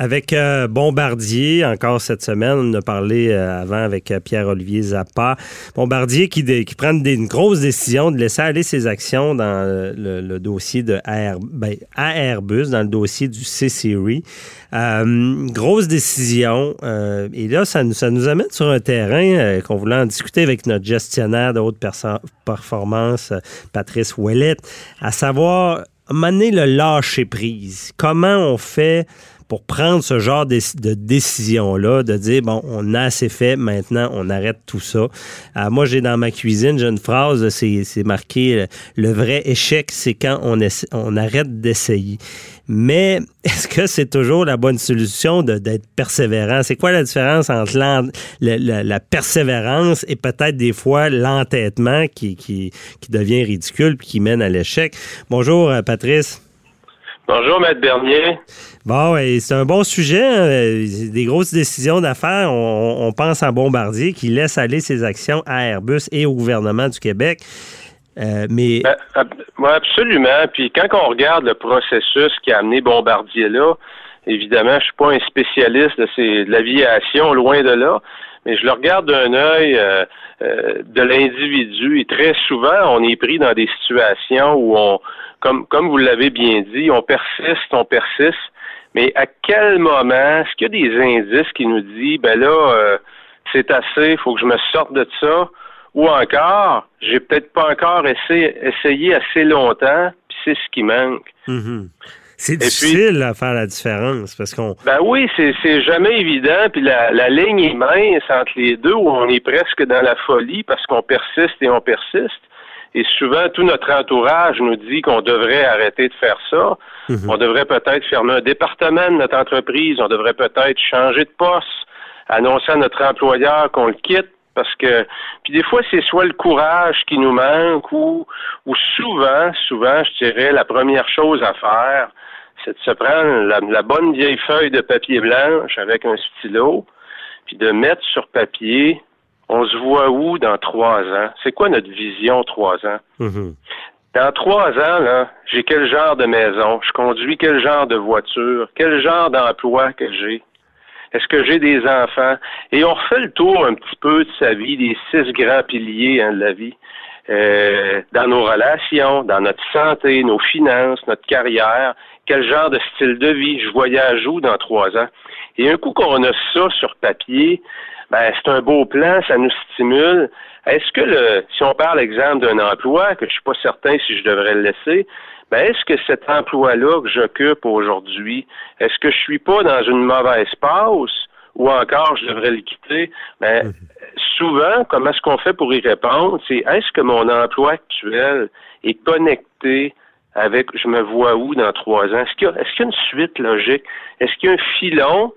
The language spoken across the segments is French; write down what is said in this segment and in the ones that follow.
Avec euh, Bombardier, encore cette semaine, on a parlé euh, avant avec euh, Pierre-Olivier Zappa. Bombardier qui, qui prend une grosse décision de laisser aller ses actions dans le, dossier de AR, ben, Airbus, dans le dossier du C-Series. grosse décision. et là, ça nous, ça nous amène sur un terrain qu'on voulait en discuter avec notre gestionnaire de haute performance, Patrice Ouellette, à savoir mener le lâcher prise. Comment on fait pour prendre ce genre de, décision-là, de dire, bon, on a assez fait, maintenant, on arrête tout ça. Euh, moi, j'ai dans ma cuisine, j'ai une phrase, c'est marqué, le vrai échec, c'est quand on, arrête d'essayer. Mais est-ce que c'est toujours la bonne solution d'être persévérant? C'est quoi la différence entre la, persévérance et peut-être des fois l'entêtement qui, qui, qui, devient ridicule puis qui mène à l'échec? Bonjour, euh, Patrice. Bonjour, Maître Bernier. Bon, c'est un bon sujet. Hein. Des grosses décisions d'affaires. On, pense à Bombardier qui laisse aller ses actions à Airbus et au gouvernement du Québec. Euh, mais... Ben, absolument. Puis quand on regarde le processus qui a amené Bombardier là, évidemment, je suis pas un spécialiste de, de l'aviation, loin de là, mais je le regarde d'un œil euh, euh, de l'individu et très souvent, on est pris dans des situations où on, comme, comme vous l'avez bien dit, on persiste, on persiste, mais à quel moment, est-ce qu'il y a des indices qui nous disent, ben là, euh, c'est assez, il faut que je me sorte de ça, ou encore, j'ai peut-être pas encore essayé, essayé assez longtemps, puis c'est ce qui manque. Mm-hmm. C'est difficile à faire la différence parce qu'on. Ben oui, c'est jamais évident. Puis la, la ligne est mince entre les deux où on est presque dans la folie parce qu'on persiste et on persiste. Et souvent, tout notre entourage nous dit qu'on devrait arrêter de faire ça. Mhm. On devrait peut-être fermer un département de notre entreprise. On devrait peut-être changer de poste, annoncer à notre employeur qu'on le quitte parce que puis des fois c'est soit le courage qui nous manque ou ou souvent souvent je dirais la première chose à faire c'est de se prendre la, la, bonne vieille feuille de papier blanche avec un stylo puis de mettre sur papier on se voit où dans trois ans? C'est quoi notre vision trois ans? Mm-hmm. Dans trois ans, là, j'ai quel genre de maison? Je conduis quel genre de voiture? Quel genre d'emploi que j'ai? Est-ce que j'ai des enfants? Et on refait le tour un petit peu de sa vie, des six grands piliers hein, de la vie. Euh, dans nos relations, dans notre santé, nos finances, notre carrière, quel genre de style de vie, je voyage où dans trois ans? Et un coup qu'on a ça sur papier, ben c'est un beau plan, ça nous stimule. Est-ce que le, si on parle exemple d'un emploi, que je suis pas certain si je devrais le laisser, ben est-ce que cet emploi-là que j'occupe aujourd'hui, est-ce que je suis pas dans une mauvaise passe ou encore je devrais le quitter? Ben, mhm. souvent, comment est-ce qu'on fait pour y répondre? C'est est-ce que mon emploi actuel est connecté avec je me vois où dans trois ans? Est-ce qu'il y, est-ce qu'il y a une suite logique? Est-ce qu'il y a un filon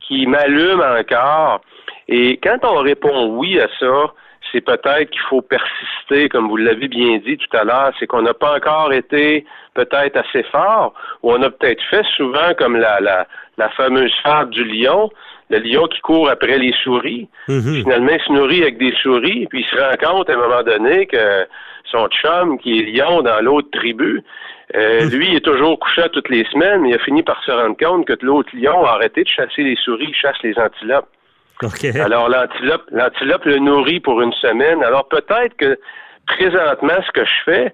qui m'allume encore? Et quand on répond oui à ça, c'est peut-être qu'il faut persister, comme vous l'avez bien dit tout à l'heure, c'est qu'on n'a pas encore été peut-être assez fort, ou on a peut-être fait souvent comme la, la, la fameuse fable du lion, le lion qui court après les souris. Mhm. Finalement, il se nourrit avec des souris, puis il se rend compte à un moment donné que son chum, qui est lion dans l'autre tribu, euh, mhm. lui, il est toujours couché toutes les semaines, mais il a fini par se rendre compte que l'autre lion a arrêté de chasser les souris, il chasse les antilopes. Alors, l'antilope, l'antilope le nourrit pour une semaine. Alors, peut-être que présentement, ce que je fais,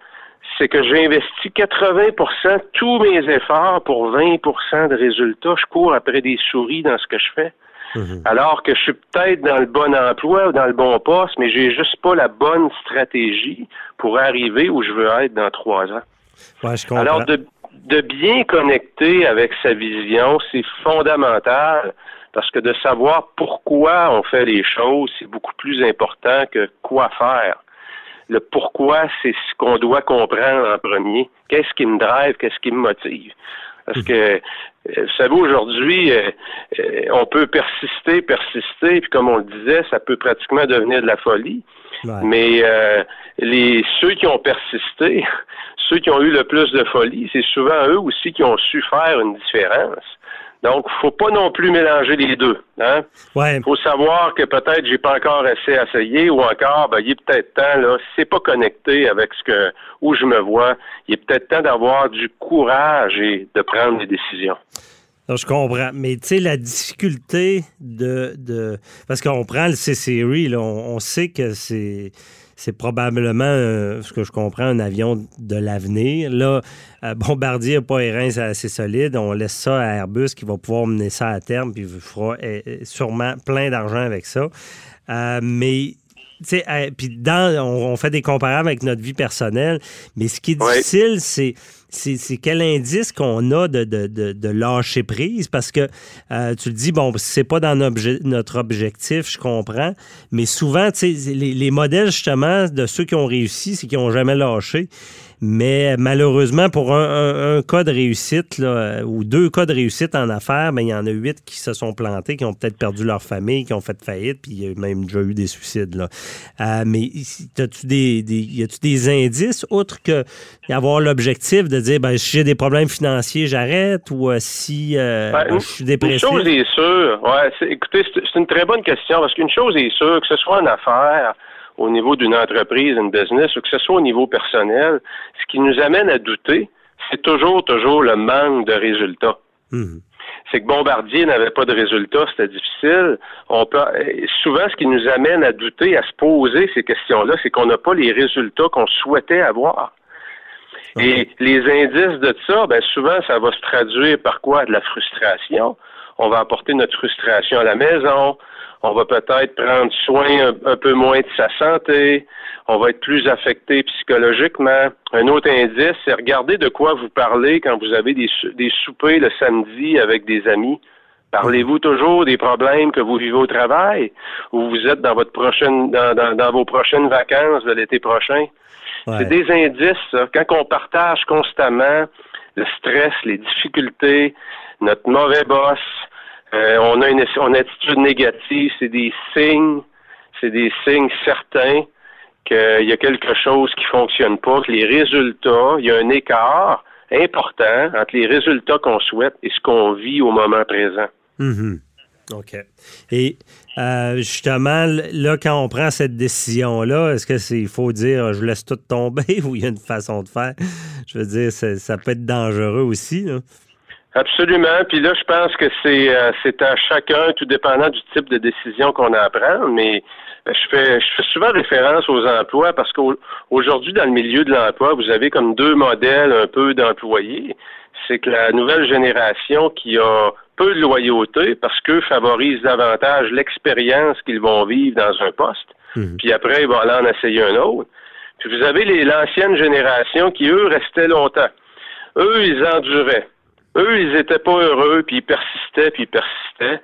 c'est que j'investis 80 de tous mes efforts pour 20% de résultats. Je cours après des souris dans ce que je fais. Mhm. Alors que je suis peut-être dans le bon emploi ou dans le bon poste, mais j'ai juste pas la bonne stratégie pour arriver où je veux être dans trois ans. Alors, de, de bien connecter avec sa vision, c'est fondamental parce que de savoir pourquoi on fait les choses, c'est beaucoup plus important que quoi faire. Le pourquoi, c'est ce qu'on doit comprendre en premier. Qu'est-ce qui me drive, qu'est-ce qui me motive? Parce que, euh, vous savez, aujourd'hui, euh, euh, on peut persister, persister, puis comme on le disait, ça peut pratiquement devenir de la folie. Mais les ceux qui ont persisté, ceux qui ont eu le plus de folie, c'est souvent eux aussi qui ont su faire une différence. Donc, faut pas non plus mélanger les deux. Hein? Ouais. Faut savoir que peut-être j'ai pas encore assez essayé ou encore, ben, il est peut-être temps, là, si c'est pas connecté avec ce que où je me vois, il est peut-être temps d'avoir du courage et de prendre des décisions. Je comprends. Mais tu sais, la difficulté de. de... Parce qu'on prend le C-Series, on, sait que c'est. C'est probablement, euh, ce que je comprends, un avion de l'avenir. Là, euh, Bombardier n'a pas c'est assez solide. On laisse ça à Airbus qui va pouvoir mener ça à terme, puis fera sûrement plein d'argent avec ça. mais puis dans, on, fait des comparables avec notre vie personnelle, mais ce qui est difficile, c'est c'est quel indice qu'on a de, de, de, lâcher prise? Parce que euh, tu le dis, bon, c'est pas dans notre objectif, je comprends, mais souvent, tu sais, les, les, modèles justement de ceux qui ont réussi, c'est qu'ils n'ont jamais lâché. Mais malheureusement, pour un, cas de réussite là, ou deux cas de réussite en affaires, ben, il y en a huit qui se sont plantés, qui ont peut-être perdu leur famille, qui ont fait faillite, puis il y a même déjà eu des suicides. Là. Euh, mais as-tu des, des, y a-tu des indices, outre que avoir l'objectif de dire ben, si j'ai des problèmes financiers, j'arrête, ou euh, si euh, ben, je suis dépressif? Une chose est sûre. Ouais, écoutez, c'est une très bonne question, parce qu'une chose est sûre, que ce soit en affaires, au niveau d'une entreprise, une business, ou que ce soit au niveau personnel, ce qui nous amène à douter, c'est toujours, toujours le manque de résultats. Mhm. C'est que Bombardier n'avait pas de résultats, c'était difficile. On peut, souvent, ce qui nous amène à douter, à se poser ces questions-là, c'est qu'on n'a pas les résultats qu'on souhaitait avoir. Et les indices de ça, ben souvent, ça va se traduire par quoi? De la frustration. On va apporter notre frustration à la maison on va peut-être prendre soin un, peu moins de sa santé, on va être plus affecté psychologiquement. Un autre indice, c'est regarder de quoi vous parlez quand vous avez des, des soupers le samedi avec des amis. Parlez-vous toujours des problèmes que vous vivez au travail ou vous êtes dans votre prochaine dans, dans, vos prochaines vacances de l'été prochain? C'est des indices. Quand on partage constamment le stress, les difficultés, notre mauvais boss, euh, on a une, attitude négative, c'est des signes, c'est des signes certains qu'il y a quelque chose qui fonctionne pas, que les résultats, il y a un écart important entre les résultats qu'on souhaite et ce qu'on vit au moment présent. Mm-hmm. OK. Et euh, justement, là, quand on prend cette décision-là, est-ce que c'est il faut dire je laisse tout tomber ou il y a une façon de faire? Je veux dire, ça peut être dangereux aussi. Là. Absolument. Puis là, je pense que c'est euh, à chacun, tout dépendant du type de décision qu'on a à prendre. Mais euh, je fais je fais souvent référence aux emplois parce qu'aujourd'hui, dans le milieu de l'emploi, vous avez comme deux modèles un peu d'employés. C'est que la nouvelle génération qui a peu de loyauté parce qu'eux favorisent davantage l'expérience qu'ils vont vivre dans un poste. Mhm. Puis après, ils vont aller en essayer un autre. Puis vous avez les l'ancienne génération qui, eux, restaient longtemps. Eux, ils enduraient. Eux, ils étaient pas heureux, puis ils persistaient, puis ils persistaient.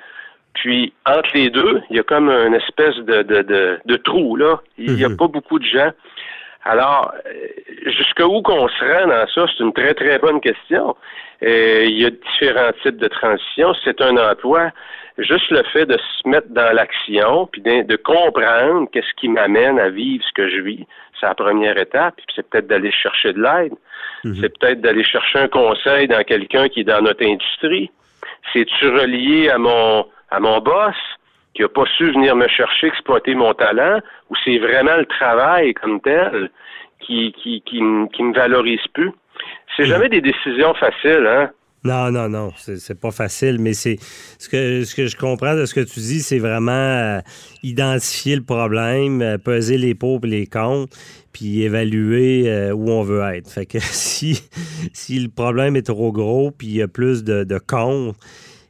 Puis entre les deux, il y a comme une espèce de, de, de, trou, là. Il n'y a mhm. pas beaucoup de gens. Alors, euh, jusqu'où qu'on se rend dans ça, c'est une très, très bonne question. Euh, il y a différents types de transition. C'est un emploi. Juste le fait de se mettre dans l'action, puis de, comprendre qu'est-ce qui m'amène à vivre ce que je vis, c'est la première étape. Puis c'est peut-être d'aller chercher de l'aide. Mhm. C'est peut-être d'aller chercher un conseil dans quelqu'un qui est dans notre industrie. C'est-tu relié à mon à mon boss? Qui n'a pas su venir me chercher, exploiter mon talent, ou c'est vraiment le travail comme tel qui, qui, me valorise plus? C'est jamais des décisions faciles, hein? Non, non, non, c'est pas facile, mais c'est ce que, ce que je comprends de ce que tu dis, c'est vraiment euh, identifier le problème, euh, peser les pour et les contre, puis évaluer euh, où on veut être. Fait que si, si le problème est trop gros, puis il y a plus de, de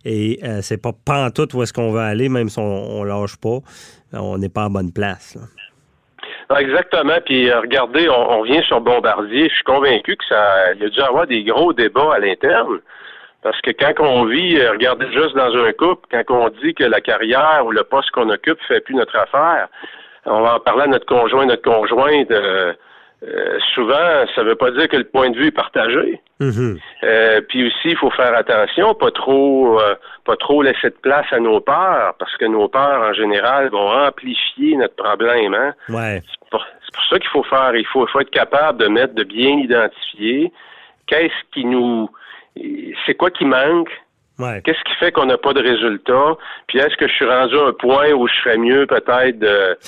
et c'est pas pantoute où est-ce qu'on veut aller, même si on, on lâche pas, on n'est pas en bonne place. Ah, exactement. Puis regardez, on, on, revient sur Bombardier. Je suis convaincu que ça, il y a dû avoir des gros débats à l'interne. Parce que quand on vit, euh, regardez juste dans un couple, quand on dit que la carrière ou le poste qu'on occupe fait plus notre affaire, on va en parler à notre conjoint, notre conjointe. Euh, euh, souvent, ça ne veut pas dire que le point de vue est partagé. Mm-hmm. puis aussi, il faut faire attention, pas trop, pas trop laisser de place à nos peurs, parce que nos peurs, en général, vont amplifier notre problème. Hein? Ouais. C'est pour, ça qu'il faut faire. Il faut, être capable de mettre, de bien identifier qu'est-ce qui nous c'est quoi qui manque? Qu'est-ce qui fait qu'on n'a pas de résultat? Puis est-ce que je suis rendu à un point où je ferais mieux peut-être de,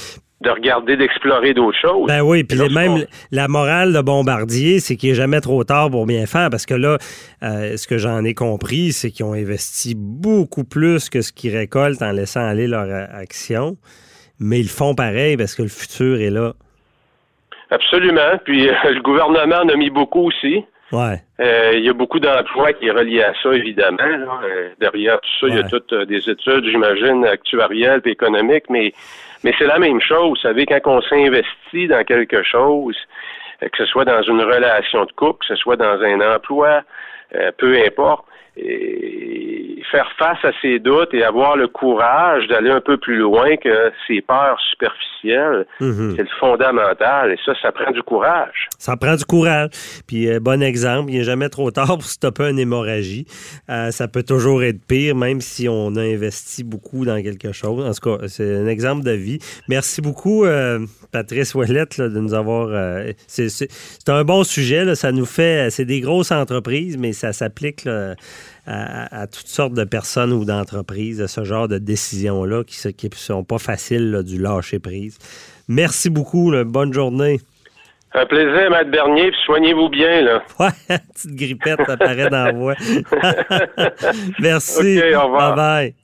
de regarder, d'explorer d'autres choses. Ben oui, puis même la morale de Bombardier, c'est qu'il n'est jamais trop tard pour bien faire, parce que là, euh, ce que j'en ai compris, c'est qu'ils ont investi beaucoup plus que ce qu'ils récoltent en laissant aller leur action, mais ils font pareil parce que le futur est là. Absolument, puis euh, le gouvernement en a mis beaucoup aussi. Ouais. Euh, il y a beaucoup d'emplois qui est relié à ça, évidemment. derrière tout ça, il y a toutes des études, j'imagine, actuarielles et économiques, mais mais c'est la même chose. Vous savez, quand on s'investit dans quelque chose, euh, que ce soit dans une relation de couple, que ce soit dans un emploi, euh, peu importe, et faire face à ses doutes et avoir le courage d'aller un peu plus loin que ses peurs superficielles, mhm. c'est le fondamental. Et ça, ça prend du courage. Ça prend du courage. Puis, euh, bon exemple, il n'est jamais trop tard pour stopper une hémorragie. Euh, ça peut toujours être pire, même si on a investi beaucoup dans quelque chose. En tout cas, c'est un exemple de vie. Merci beaucoup, euh, Patrice Ouellette, de nous avoir... c'est un bon sujet. Ça nous fait... C'est des grosses entreprises, mais ça s'applique à, toutes sortes de personnes ou d'entreprises, ce genre de décisions-là qui ne sont pas faciles du lâcher prise. Merci beaucoup. bonne journée. Un plaisir, Maître Bernier, soignez-vous bien, là. Ouais, petite grippette apparaît dans la voix. Merci. au revoir. Bye bye.